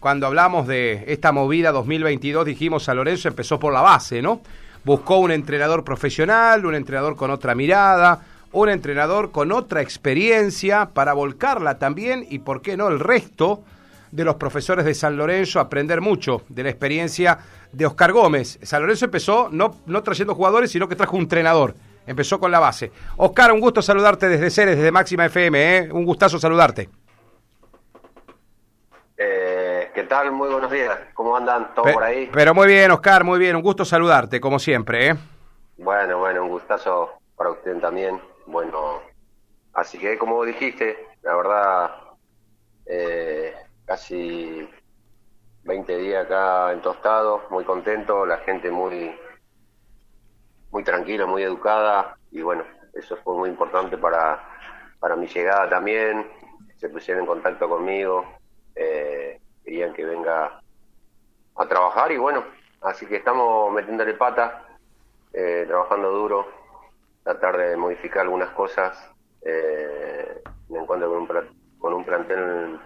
cuando hablamos de esta movida 2022, dijimos San Lorenzo empezó por la base, ¿no? Buscó un entrenador profesional, un entrenador con otra mirada, un entrenador con otra experiencia para volcarla también y, ¿por qué no?, el resto de los profesores de San Lorenzo, aprender mucho de la experiencia de Oscar Gómez. San Lorenzo empezó no, no trayendo jugadores, sino que trajo un entrenador. Empezó con la base. Oscar, un gusto saludarte desde Ceres, desde Máxima FM, ¿eh? Un gustazo saludarte. Tal? Muy buenos días. ¿Cómo andan? ¿Todo por ahí? Pero muy bien, Oscar, muy bien. Un gusto saludarte, como siempre, ¿eh? Bueno, bueno, un gustazo para usted también. Bueno, así que como dijiste, la verdad, eh, casi 20 días acá en Tostado, muy contento, la gente muy muy tranquila, muy educada y bueno, eso fue muy importante para, para mi llegada también, se pusieron en contacto conmigo, eh, querían que venga a trabajar y bueno, así que estamos metiéndole pata, eh, trabajando duro, tratar de modificar algunas cosas, eh, me encuentro con un, con un plantel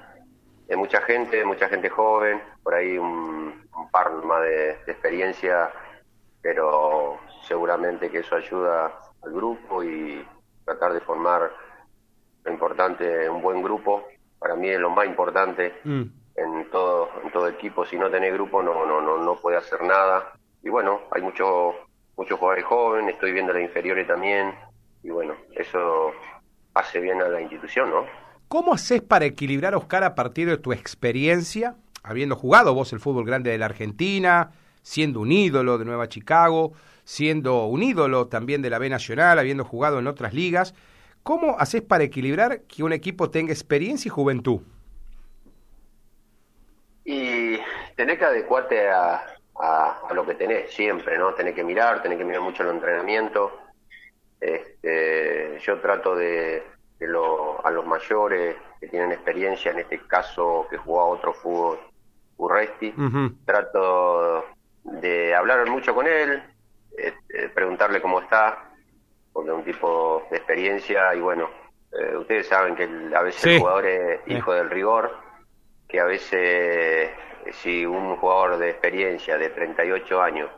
de mucha gente, mucha gente joven, por ahí un, par más de experiencia, pero seguramente que eso ayuda al grupo y tratar de formar lo importante, un buen grupo, para mí es lo más importante mm. En todo en todo equipo, si no tenés grupo no no no no puede hacer nada. Y bueno, hay muchos muchos jugadores jóvenes, estoy viendo las inferiores también y bueno, eso hace bien a la institución, ¿no? ¿Cómo haces para equilibrar, Oscar, a partir de tu experiencia, habiendo jugado vos el fútbol grande de la Argentina, siendo un ídolo de Nueva Chicago, siendo un ídolo también de la B Nacional, habiendo jugado en otras ligas. ¿Cómo haces para equilibrar que un equipo tenga experiencia y juventud? Y tenés que adecuarte a, lo que tenés siempre, ¿no? Tenés que mirar, tenés que mirar mucho el entrenamiento. Este, yo trato de, a los mayores que tienen experiencia, en este caso que jugó a otro fútbol, Urresti, trato de hablar mucho con él, este, preguntarle cómo está, porque es un tipo de experiencia y bueno, eh, ustedes saben que a veces el jugador es hijo del rigor, que a veces si un jugador de experiencia de 38 años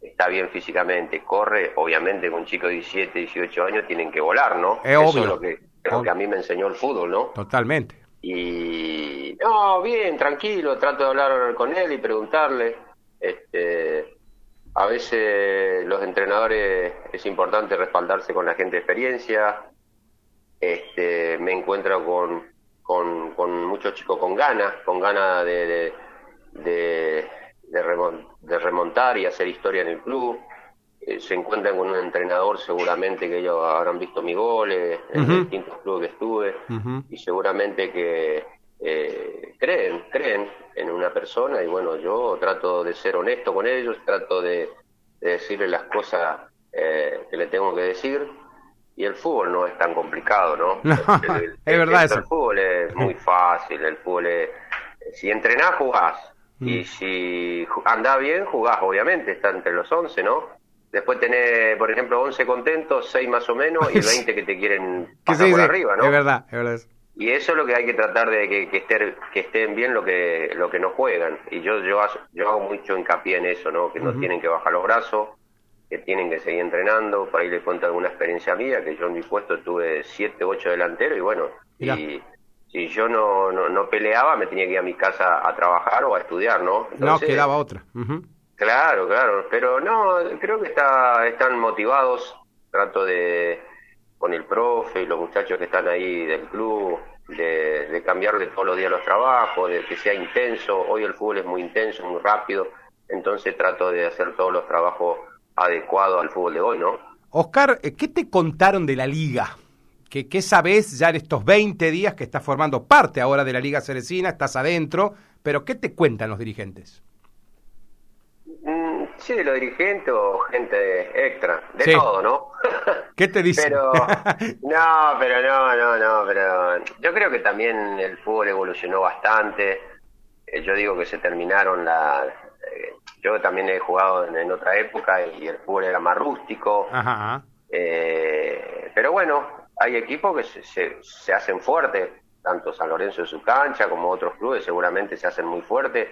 está bien físicamente, corre, obviamente con un chico de 17, 18 años tienen que volar, ¿no? Eso es lo que, que a mí me enseñó el fútbol, ¿no? Totalmente. Y no, bien, tranquilo, trato de hablar con él y preguntarle. Este, a veces los entrenadores es importante respaldarse con la gente de experiencia. Este, me encuentro con, con, muchos chicos con ganas, con ganas de, de, de, remontar y hacer historia en el club. Eh, se encuentran con un entrenador seguramente que ellos habrán visto mis goles en los distintos clubes que estuve y seguramente que eh, creen, creen en una persona y bueno, yo trato de ser honesto con ellos, trato de, decirle las cosas eh, que le tengo que decir y el fútbol no es tan complicado, ¿no? es verdad eso. El fútbol es muy fácil, el fútbol es... Si entrenás, jugás. Y mm. si andás bien, jugás, obviamente, está entre los 11, ¿no? Después tenés, por ejemplo, 11 contentos, 6 más o menos, y 20 que te quieren pasar por arriba, ¿no? Es verdad, es verdad. Y eso es lo que hay que tratar de que, que, estén, que estén bien lo que, lo que no juegan. Y yo, yo, yo hago mucho hincapié en eso, ¿no? Que no tienen que bajar los brazos, que tienen que seguir entrenando. Por ahí les cuento alguna experiencia mía, que yo en mi puesto tuve siete, ocho delanteros y bueno, y si yo no, no, peleaba me tenía que ir a mi casa a trabajar o a estudiar, ¿no? no, quedaba otra. Claro, claro, pero no, creo que está, están motivados. Trato de con el profe y los muchachos que están ahí del club, de, de cambiarle todos los días los trabajos, de que sea intenso. Hoy el fútbol es muy intenso, muy rápido, entonces trato de hacer todos los trabajos adecuados al fútbol de hoy, ¿no? Oscar, ¿qué te contaron de la liga? ¿Qué, ¿Qué sabes ya en estos 20 días que estás formando parte ahora de la Liga Ceresina, estás adentro, pero qué te cuentan los dirigentes? Sí, los dirigentes o gente extra, de todo, ¿no? ¿Qué te dicen? Pero, no, pero no, no, no, pero yo creo que también el fútbol evolucionó bastante. Eh, yo digo que se terminaron la... Eh, yo también he jugado en, otra época y el fútbol era más rústico. Ajá. Eh, pero bueno, hay equipos que se, hacen fuertes. tanto San Lorenzo en su cancha como otros clubes seguramente se hacen muy fuertes,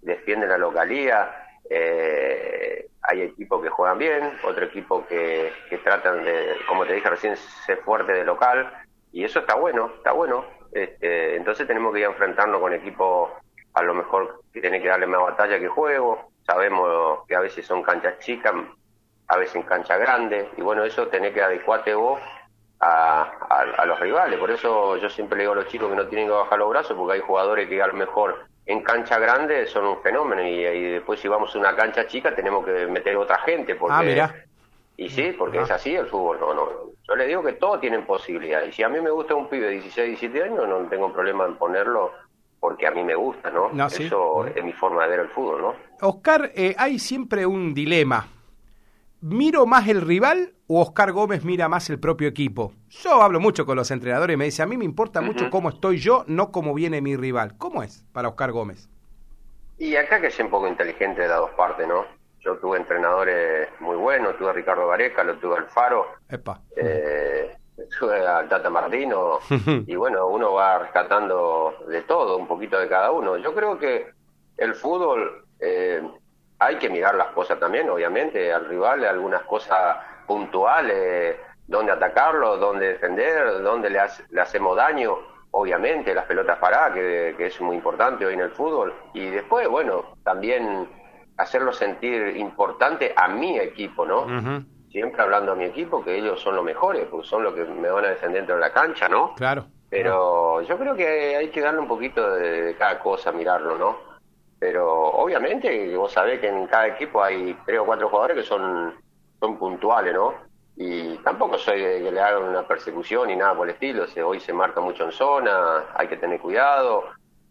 defienden la localía, eh, hay equipos que juegan bien, otro equipo que, tratan de, como te dije recién, ser fuerte de local, y eso está bueno, está bueno. Este, entonces tenemos que ir enfrentarnos con equipos a lo mejor que tienen que darle más batalla que juego. Sabemos que a veces son canchas chicas, a veces en cancha grande, y bueno, eso tenés que adecuarte vos a, a, los rivales. Por eso yo siempre le digo a los chicos que no tienen que bajar los brazos, porque hay jugadores que a lo mejor en cancha grande son un fenómeno, y, después si vamos a una cancha chica tenemos que meter otra gente. Porque, ah, mira. Y sí, porque es así el fútbol. No, no. Yo le digo que todos tienen posibilidades. Y si a mí me gusta un pibe de 16, 17 años, no tengo problema en ponerlo porque a mí me gusta, ¿no? Eso es mi forma de ver el fútbol, ¿no? Oscar, eh, hay siempre un dilema. ¿Miro más el rival o Oscar Gómez mira más el propio equipo? Yo hablo mucho con los entrenadores y me dice, a mí me importa mucho cómo estoy yo, no cómo viene mi rival. ¿Cómo es para Oscar Gómez? Y acá que es un poco inteligente de las dos partes, ¿no? Yo tuve entrenadores muy buenos, tuve a Ricardo Gareca, lo tuve al Faro. Epa. Eh, sube al Tata Martino y bueno, uno va rescatando de todo, un poquito de cada uno. Yo creo que el fútbol eh, hay que mirar las cosas también, obviamente, al rival, algunas cosas puntuales, dónde atacarlo, dónde defender, dónde le, le hacemos daño, obviamente, las pelotas paradas, que, que es muy importante hoy en el fútbol. Y después, bueno, también hacerlo sentir importante a mi equipo, ¿no? siempre hablando a mi equipo que ellos son los mejores, porque son los que me van a defender dentro de la cancha, ¿no? Claro. Pero yo creo que hay que darle un poquito de, cada cosa, mirarlo, ¿no? Pero obviamente vos sabés que en cada equipo hay tres o cuatro jugadores que son, son puntuales, ¿no? Y tampoco soy de que le hagan una persecución ni nada por el estilo. hoy se marca mucho en zona, hay que tener cuidado.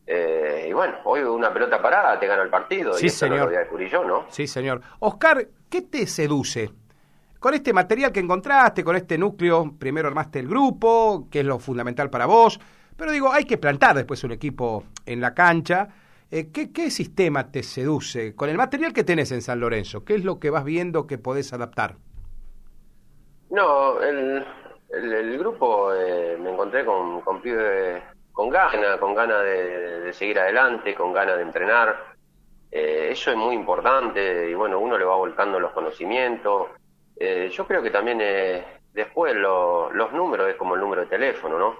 Eh, y bueno, hoy una pelota parada te gana el partido. Sí, y señor. yo, ¿no? Sí, señor. Oscar, ¿qué te seduce? con este material que encontraste, con este núcleo, primero armaste el grupo, que es lo fundamental para vos, pero digo, hay que plantar después un equipo en la cancha. Eh, ¿qué, sistema te seduce con el material que tenés en San Lorenzo? ¿Qué es lo que vas viendo que podés adaptar? No, el, grupo eh, me encontré con, con pibes con ganas, con ganas de, seguir adelante, con ganas de entrenar. Eh, eso es muy importante y bueno, uno le va volcando los conocimientos. Eh, yo creo que también después los números es como el número de teléfono, ¿no?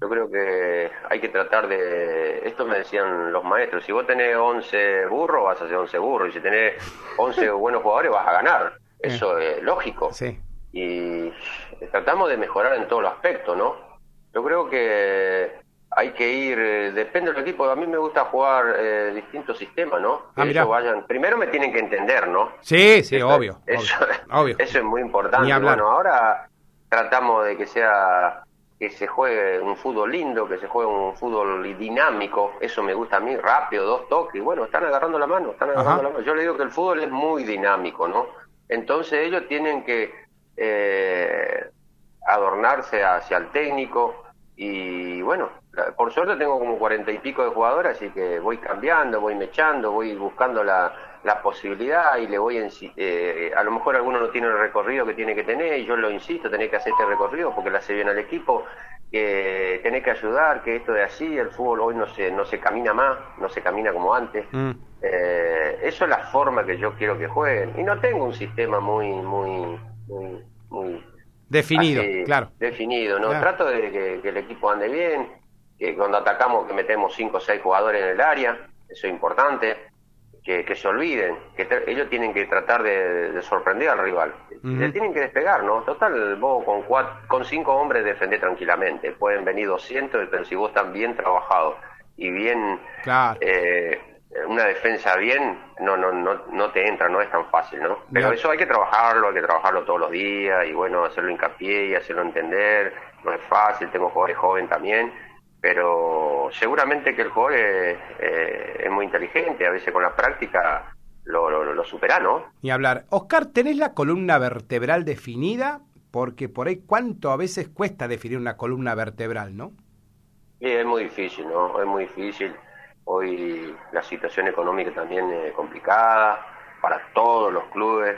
Yo creo que hay que tratar de... Esto me decían los maestros, si vos tenés 11 burros, vas a hacer 11 burros, y si tenés 11 buenos jugadores, vas a ganar. Eso es lógico. Sí. Y tratamos de mejorar en todos los aspectos, ¿no? Yo creo que hay que ir, eh, depende del equipo, a mí me gusta jugar eh, distintos sistemas, ¿no? Ah, vayan, primero me tienen que entender, ¿no? Sí, sí, obvio, eso, obvio. Eso es muy importante. Bueno, ahora tratamos de que sea que se juegue un fútbol lindo, que se juegue un fútbol dinámico, eso me gusta a mí, rápido, dos toques, bueno, están agarrando la mano, están agarrando la mano. Yo le digo que el fútbol es muy dinámico, ¿no? Entonces ellos tienen que eh, adornarse hacia el técnico y bueno, por suerte tengo como cuarenta y pico de jugadores, así que voy cambiando, voy mechando, voy buscando la, la posibilidad y le voy en, eh, a lo mejor alguno no tiene el recorrido que tiene que tener y yo lo insisto, tenés que hacer este recorrido porque le hace bien al equipo, que tenés que ayudar, que esto de así, el fútbol hoy no se, no se camina más, no se camina como antes. Mm. Eh, eso es la forma que yo quiero que jueguen y no tengo un sistema muy, muy, muy, muy definido, claro. Definido, ¿no? Trato de que el equipo ande bien, que cuando atacamos que metemos cinco o seis jugadores en el área, eso es importante, que, que se olviden, que ellos tienen que tratar de, sorprender al rival, le tienen que despegar, ¿no? Total, vos con, cuatro, con cinco hombres defendés tranquilamente, pueden venir 200, pero si vos están bien trabajados y bien... Eh, una defensa bien no no no no te entra no es tan fácil no pero eso hay que trabajarlo hay que trabajarlo todos los días y bueno hacerlo hincapié y hacerlo entender. No es fácil tengo jugadores jóvenes también pero seguramente que el jugador eh, es, muy inteligente, a veces con la práctica lo, lo, supera, ¿no? Ni hablar. Oscar, ¿tenés la columna vertebral definida? Porque por ahí, ¿cuánto a veces cuesta definir una columna vertebral, no? Sí, es muy difícil, ¿no? Es muy difícil. Hoy la situación económica también es complicada para todos los clubes.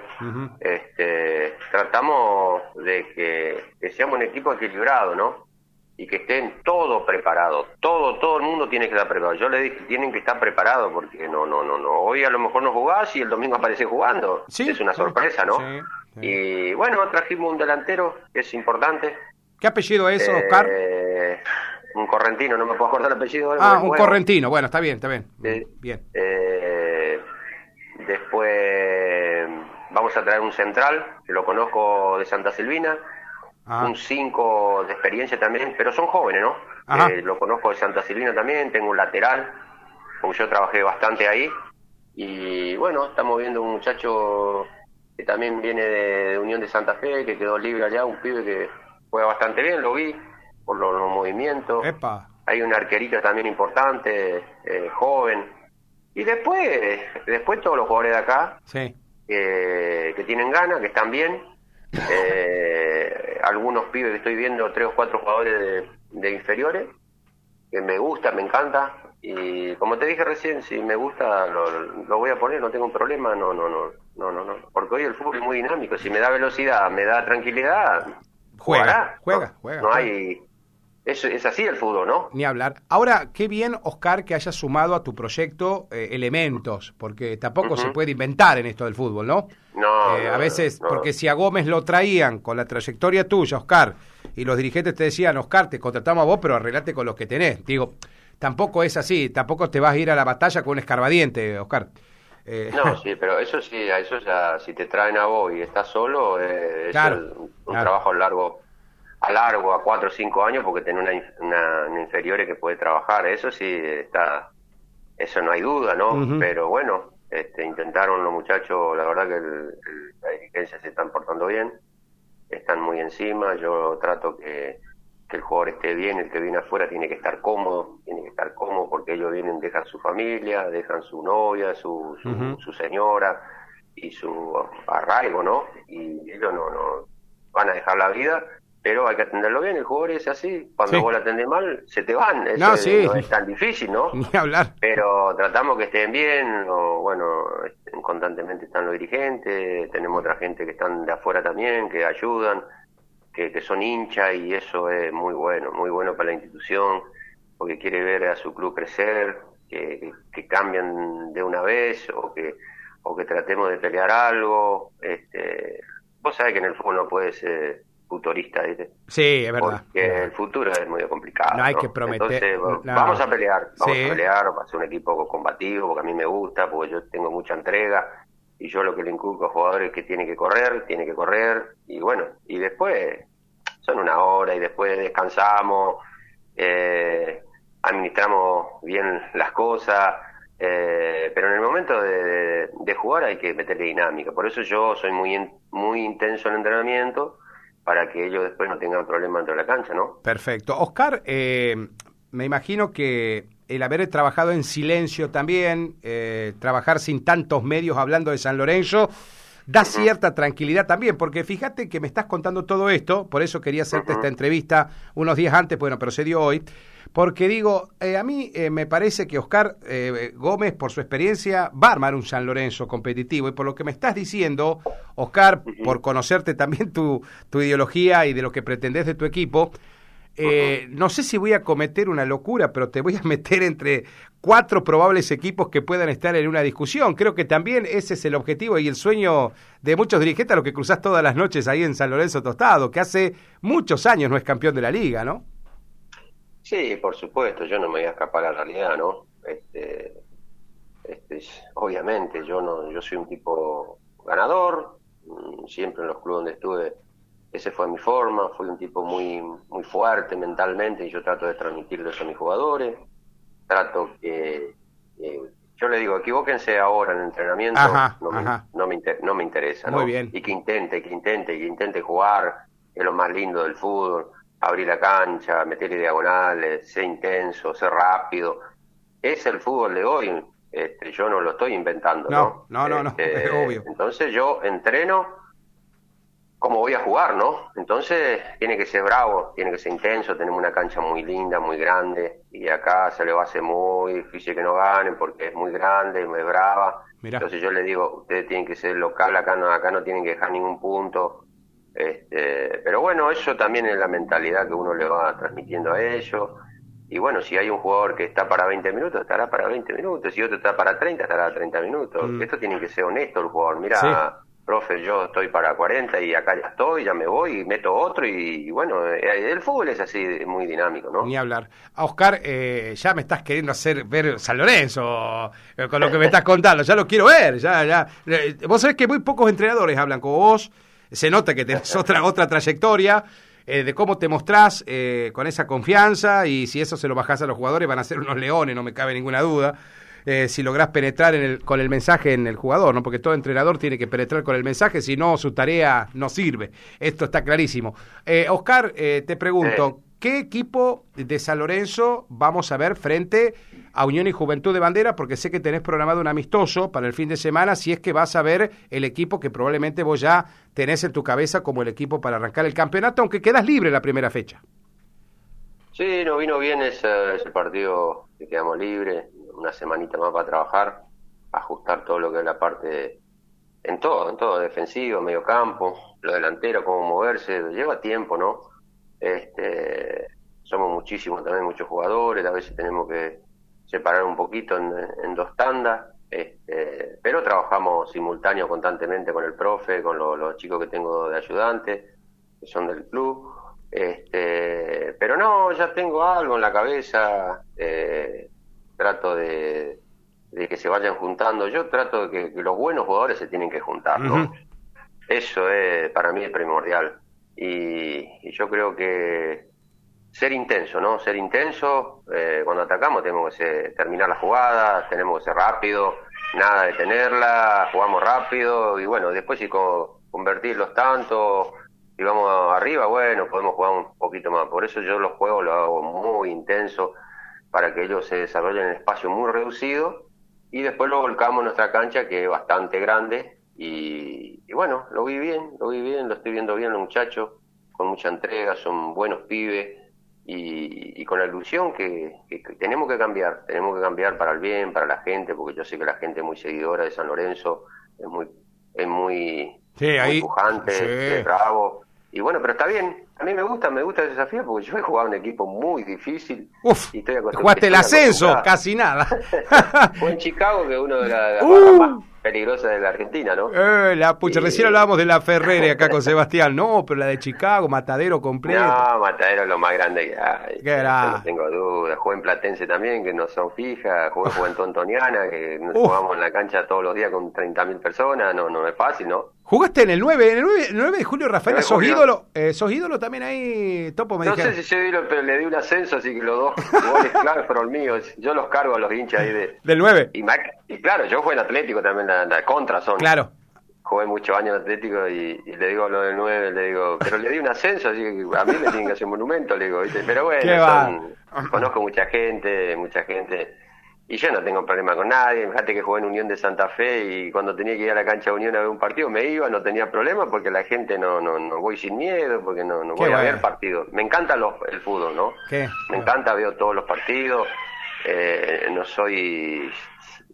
este, tratamos de que, que seamos un equipo equilibrado, ¿no? Y que estén todo preparado, todo, todo el mundo tiene que estar preparado. Yo le dije, tienen que estar preparados porque no, no, no, no. Hoy a lo mejor no jugás y el domingo aparece jugando. es una sorpresa, ¿no? Y bueno, trajimos un delantero que es importante. ¿Qué apellido es, Oscar? Eh, un correntino, no me puedo acordar el apellido. Ah, un correntino, bueno, está bien, está bien. bien. Eh, después vamos a traer un central, que lo conozco de Santa Silvina, un 5 de experiencia también, pero son jóvenes, ¿no? Eh, lo conozco de Santa Silvina también, tengo un lateral, como yo trabajé bastante ahí. Y bueno, estamos viendo un muchacho que también viene de, Unión de Santa Fe, que quedó libre allá, un pibe que juega bastante bien, lo vi por los, movimientos. Hay un arquerito también importante, eh, joven. Y después, después todos los jugadores de acá, sí que tienen ganas, que están bien. Eh, algunos pibes que estoy viendo, tres o cuatro jugadores de, inferiores, que me gusta, me encanta. Y como te dije recién, si me gusta, lo, voy a poner, no tengo un problema, no, no, no, no, no, no. Porque hoy el fútbol es muy dinámico, si me da velocidad, me da tranquilidad, juega, juega, juega. No, hay es, es, así el fútbol, ¿no? Ni hablar. Ahora, qué bien, Oscar, que hayas sumado a tu proyecto eh, elementos, porque tampoco se puede inventar en esto del fútbol, ¿no? No. Eh, a veces, porque si a Gómez lo traían con la trayectoria tuya, Oscar, y los dirigentes te decían, Oscar, te contratamos a vos, pero arreglate con los que tenés. Digo, tampoco es así, tampoco te vas a ir a la batalla con un escarbadiente, Oscar. Eh, no, sí, pero eso sí, a eso ya, si te traen a vos y estás solo, es un, trabajo largo a largo, a cuatro o cinco años, porque tiene una, una, inferior que puede trabajar. Eso sí está, eso no hay duda, ¿no? Pero bueno, este, intentaron los muchachos, la verdad que la dirigencia se están portando bien, están muy encima. Yo trato que, que el jugador esté bien, el que viene afuera tiene que estar cómodo, tiene que estar cómodo porque ellos vienen, dejan su familia, dejan su novia, su, su, señora y su arraigo, ¿no? Y ellos no, no van a dejar la vida pero hay que atenderlo bien, el jugador es así, cuando vos lo atendés mal, se te van, Eso no, es tan difícil, ¿no? Ni hablar. Pero tratamos que estén bien, o bueno, constantemente están los dirigentes, tenemos otra gente que están de afuera también, que ayudan, que, que son hinchas y eso es muy bueno, muy bueno para la institución, porque quiere ver a su club crecer, que, que cambian de una vez o que o que tratemos de pelear algo. Este, vos sabés que en el fútbol no puede ser futurista, ¿viste? Sí, es verdad. Porque el futuro es muy complicado. No hay que prometer. Entonces, vamos a pelear, vamos a pelear, va a ser un equipo combativo, porque a mí me gusta, porque yo tengo mucha entrega, y yo lo que le inculco a jugadores es que tiene que correr, tiene que correr, y bueno, y después son una hora, y después descansamos, eh, administramos bien las cosas, eh, pero en el momento de, de, jugar hay que meterle dinámica. Por eso yo soy muy, muy intenso en el entrenamiento para que ellos después no tengan problemas dentro de la cancha, ¿no? Perfecto. Oscar, eh, me imagino que el haber trabajado en silencio también, eh, trabajar sin tantos medios hablando de San Lorenzo, da cierta tranquilidad también, porque fíjate que me estás contando todo esto, por eso quería hacerte esta entrevista unos días antes, bueno, pero se dio hoy, porque digo, eh, a mí eh, me parece que Oscar eh, Gómez, por su experiencia, va a armar un San Lorenzo competitivo. Y por lo que me estás diciendo, Oscar, por conocerte también tu, tu ideología y de lo que pretendes de tu equipo, no sé si voy a cometer una locura, pero te voy a meter entre cuatro probables equipos que puedan estar en una discusión. Creo que también ese es el objetivo y el sueño de muchos dirigentes a los que cruzás todas las noches ahí en San Lorenzo Tostado, que hace muchos años no es campeón de la liga, ¿no? Sí, por supuesto, yo no me voy a escapar a la realidad, ¿no? Este, este, obviamente, yo no, yo soy un tipo ganador, mm, siempre en los clubes donde estuve, ese fue mi forma, fui un tipo muy, muy fuerte mentalmente y yo trato de transmitirlo eso a mis jugadores, trato que, yo le digo, equivóquense ahora en el entrenamiento, no, Me, no, me no me interesa, Muy Bien. Y que intente, que intente, que intente jugar, es lo más lindo del fútbol abrir la cancha, meterle diagonales, ser intenso, ser rápido. Es el fútbol de hoy. Este, yo no lo estoy inventando, ¿no? No, no, no, este, es obvio. Entonces yo entreno como voy a jugar, ¿no? Entonces tiene que ser bravo, tiene que ser intenso, tenemos una cancha muy linda, muy grande, y acá se le va a hacer muy difícil que no ganen porque es muy grande, muy brava. Entonces yo le digo, ustedes tienen que ser local, acá no, acá no tienen que dejar ningún punto, Este, pero bueno, eso también es la mentalidad que uno le va transmitiendo a ellos. Y bueno, si hay un jugador que está para 20 minutos, estará para 20 minutos. Si otro está para 30, estará 30 minutos. Mm. Esto tiene que ser honesto el jugador. Mira, profe, yo estoy para 40 y acá ya estoy, ya me voy y meto otro. Y, bueno, eh, el fútbol es así, muy dinámico, ¿no? Ni hablar. A Oscar, eh, ya me estás queriendo hacer ver San Lorenzo eh, con lo que me estás contando. Ya lo quiero ver. ya ya Vos sabés que muy pocos entrenadores hablan como vos. Se nota que tenés otra, otra trayectoria. Eh, de cómo te mostrás eh, con esa confianza y si eso se lo bajás a los jugadores van a ser unos leones, no me cabe ninguna duda. Eh, si lográs penetrar en el, con el mensaje en el jugador, ¿no? Porque todo entrenador tiene que penetrar con el mensaje, si no, su tarea no sirve. Esto está clarísimo. Oscar, te pregunto, ¿Qué equipo de San Lorenzo vamos a ver frente a Unión y Juventud de Bandera? Porque sé que tenés programado un amistoso para el fin de semana, si es que vas a ver el equipo que probablemente vos ya tenés en tu cabeza como el equipo para arrancar el campeonato, aunque quedas libre la primera fecha. Sí, nos vino bien ese, ese partido que quedamos libres, una semanita más para trabajar, ajustar todo lo que es la parte en todo, en todo, defensivo, medio campo, lo delantero, cómo moverse, lleva tiempo, ¿no? Este, somos muchísimos también, muchos jugadores, a veces tenemos que separar un poquito en, dos tandas, este, pero trabajamos simultáneo constantemente con el profe, con los chicos que tengo de ayudante, que son del club. Este, pero no, ya tengo algo en la cabeza, eh, trato de, que se vayan juntando. Yo trato de que, los buenos jugadores se tienen que juntar, ¿no? Eso es para mí es primordial y, yo creo que ser intenso, ¿no? Ser intenso, eh, cuando atacamos tenemos que terminar la jugada, tenemos que ser rápido, nada de tenerla, jugamos rápido y bueno, después si convertirlos tanto y vamos arriba, bueno, podemos jugar un poquito más. Por eso yo los juegos los hago muy intenso para que ellos se desarrollen en espacio muy reducido y después lo volcamos en nuestra cancha que es bastante grande y, bueno, lo vi bien, lo vi bien, lo estoy viendo bien los muchachos, con mucha entrega, son buenos pibes y, con la ilusión que, tenemos que cambiar, tenemos que cambiar para el bien, para la gente, porque yo sé que la gente es muy seguidora de San Lorenzo, es muy, es muy, pujante, bravo. Y bueno, pero está bien, a mí me gusta, me gusta el desafío porque yo he jugado un equipo muy difícil. Uf, y jugaste el ascenso, casi nada. Fue en Chicago, que uno de las uh peligrosa de la Argentina, ¿no? Eh, la pucha, recién hablábamos de la Ferrere acá con Sebastián, no, pero la de Chicago, Matadero completo. No, Matadero es lo más grande que hay. ¿Qué era? No tengo duda. Jugué en Platense también, que no son fijas, jugué, en Tontoniana, que nos jugamos en la cancha todos los días con 30.000 personas, no, no es fácil, ¿no? ¿Jugaste en el 9, en el 9, de julio, Rafael? ¿Sos ídolo? Eh, ¿Sos ídolo también ahí, Topo? Me no sé si soy ídolo, pero le di un ascenso, así que los dos goles claves fueron míos. Yo los cargo a los hinchas ahí de... Del 9. Y, y claro, yo jugué en Atlético también, la, la contra son. Claro. Jugué muchos años en Atlético y, le digo lo del 9, le digo, pero le di un ascenso, así que a mí me tienen que hacer un monumento, le digo, ¿viste? Pero bueno, conozco mucha gente, mucha gente y yo no tengo problema con nadie. Fíjate que jugué en Unión de Santa Fe y cuando tenía que ir a la cancha de Unión a ver un partido me iba, no tenía problema porque la gente no no, no voy sin miedo, porque no, no voy a ver partidos. Me encanta el fútbol, ¿no? Me encanta, veo todos los partidos. Eh, no soy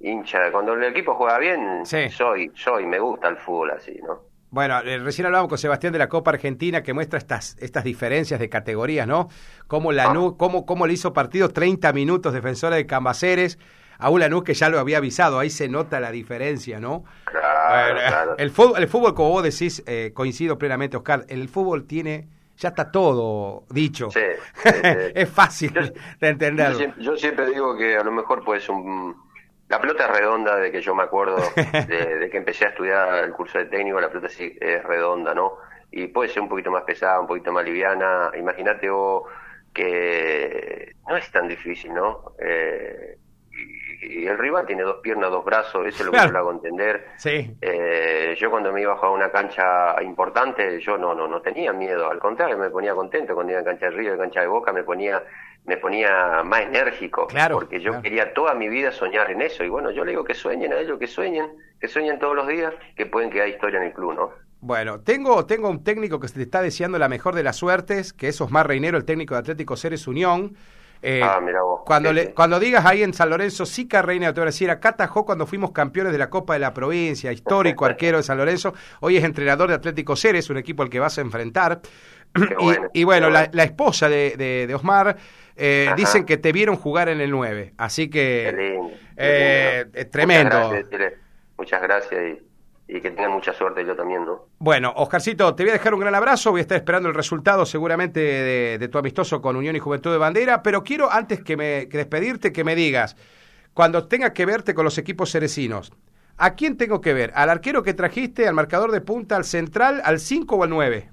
hincha. Cuando el equipo juega bien, soy, soy, me gusta el fútbol así, ¿no? Bueno, eh, recién hablábamos con Sebastián de la Copa Argentina que muestra estas, estas diferencias de categorías, ¿no? Cómo, Lanús, ah. cómo, cómo le hizo partido 30 minutos defensora de Cambaceres a un Lanús que ya lo había avisado. Ahí se nota la diferencia, ¿no? Claro, El, fútbol, el fútbol, como vos decís, eh, coincido plenamente, Oscar, el fútbol tiene ya está todo dicho. Sí, es fácil de entenderlo. Yo siempre, digo que a lo mejor pues un la pelota es redonda de que yo me acuerdo de, que empecé a estudiar el curso de técnico, la pelota sí es redonda, ¿no? Y puede ser un poquito más pesada, un poquito más liviana. Imagínate vos que no es tan difícil, ¿no? Eh, y, el rival tiene dos piernas, dos brazos, eso es lo que yo lo hago entender. Sí. Eh, yo cuando me iba a jugar una cancha importante, yo no, no, no tenía miedo, al contrario, me ponía contento cuando iba a cancha de Río, en cancha de Boca, me ponía me ponía más enérgico, claro, porque yo quería toda mi vida soñar en eso. Y bueno, yo le digo que sueñen a ellos, que sueñen, que sueñen todos los días, que pueden quedar historia en el club, ¿no? Bueno, tengo, tengo un técnico que se te está deseando la mejor de las suertes, que es Osmar Reinero, el técnico de Atlético Ceres Unión. Eh, ah, mira vos. Cuando, le, cuando digas ahí en San Lorenzo, Sica Reina, te voy a decir, acá atajó cuando fuimos campeones de la Copa de la Provincia, histórico arquero de San Lorenzo, hoy es entrenador de Atlético Ceres, un equipo al que vas a enfrentar. y, bueno, la, esposa de, Osmar eh, dicen que te vieron jugar en el 9, así que eh, tremendo. Muchas gracias, y, que tengan mucha suerte yo también, ¿no? Bueno, Oscarcito, te voy a dejar un gran abrazo, voy a estar esperando el resultado seguramente de, tu amistoso con Unión y Juventud de Bandera, pero quiero antes que, me, que despedirte que me digas, cuando tengas que verte con los equipos cerecinos, ¿a quién tengo que ver? ¿Al arquero que trajiste, al marcador de punta, al central, al 5 o al 9?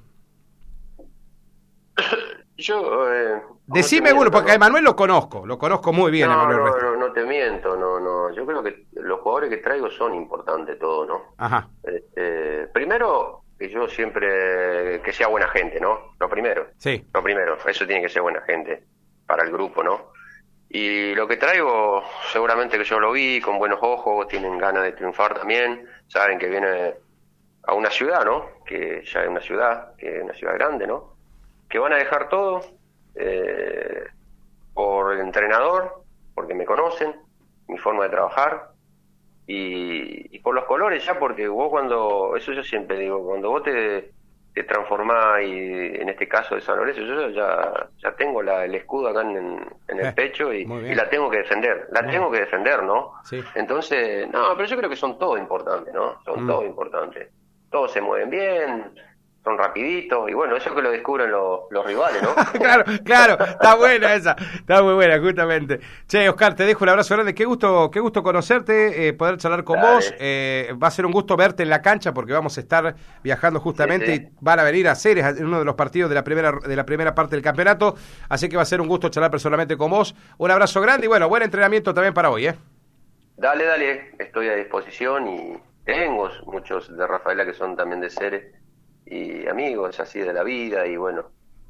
Yo. Eh, Decime uno, porque a Emanuel lo conozco, lo conozco muy bien. No, no, no, te miento, no, no. Yo creo que los jugadores que traigo son importantes todos, ¿no? Ajá. Este, primero, que yo siempre. que sea buena gente, ¿no? Lo primero. Sí. Lo primero, eso tiene que ser buena gente para el grupo, ¿no? Y lo que traigo, seguramente que yo lo vi con buenos ojos, tienen ganas de triunfar también, saben que viene a una ciudad, ¿no? Que ya es una ciudad, que es una ciudad grande, ¿no? que van a dejar todo eh, por el entrenador, porque me conocen, mi forma de trabajar, y, por los colores ya, porque vos cuando, eso yo siempre digo, cuando vos te, te transformás, y en este caso de San Lorenzo, yo ya, ya tengo la, el escudo acá en, el eh, pecho y, la tengo que defender, la tengo que defender, ¿no? Entonces, no, pero yo creo que son todos importantes, ¿no? Son mm. todos importantes. Todos se mueven bien, son rapiditos y bueno, eso que lo descubren los rivales, ¿no? claro, claro, está buena esa, está muy buena, justamente. Che, Oscar, te dejo un abrazo grande, qué gusto, qué gusto conocerte, eh, poder charlar con vos, eh, va a ser un gusto verte en la cancha porque vamos a estar viajando justamente y van a venir a Ceres en uno de los partidos de la primera de la primera parte del campeonato, así que va a ser un gusto charlar personalmente con vos. Un abrazo grande y bueno, buen entrenamiento también para hoy, ¿eh? Dale, dale, estoy a disposición y tengo muchos de Rafaela que son también de Ceres y amigos así de la vida y bueno,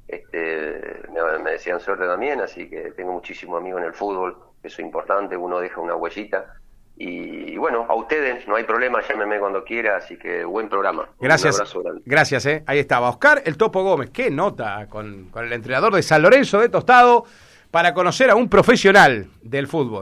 este, me, decían suerte también, así que tengo muchísimos amigos en el fútbol, eso es importante, uno deja una huellita. Y, bueno, a ustedes no hay problema, llámeme cuando quiera, así que buen programa. Gracias. Gracias, eh. ahí estaba Oscar El Topo Gómez. Qué nota con, con el entrenador de San Lorenzo de Tostado para conocer a un profesional del fútbol.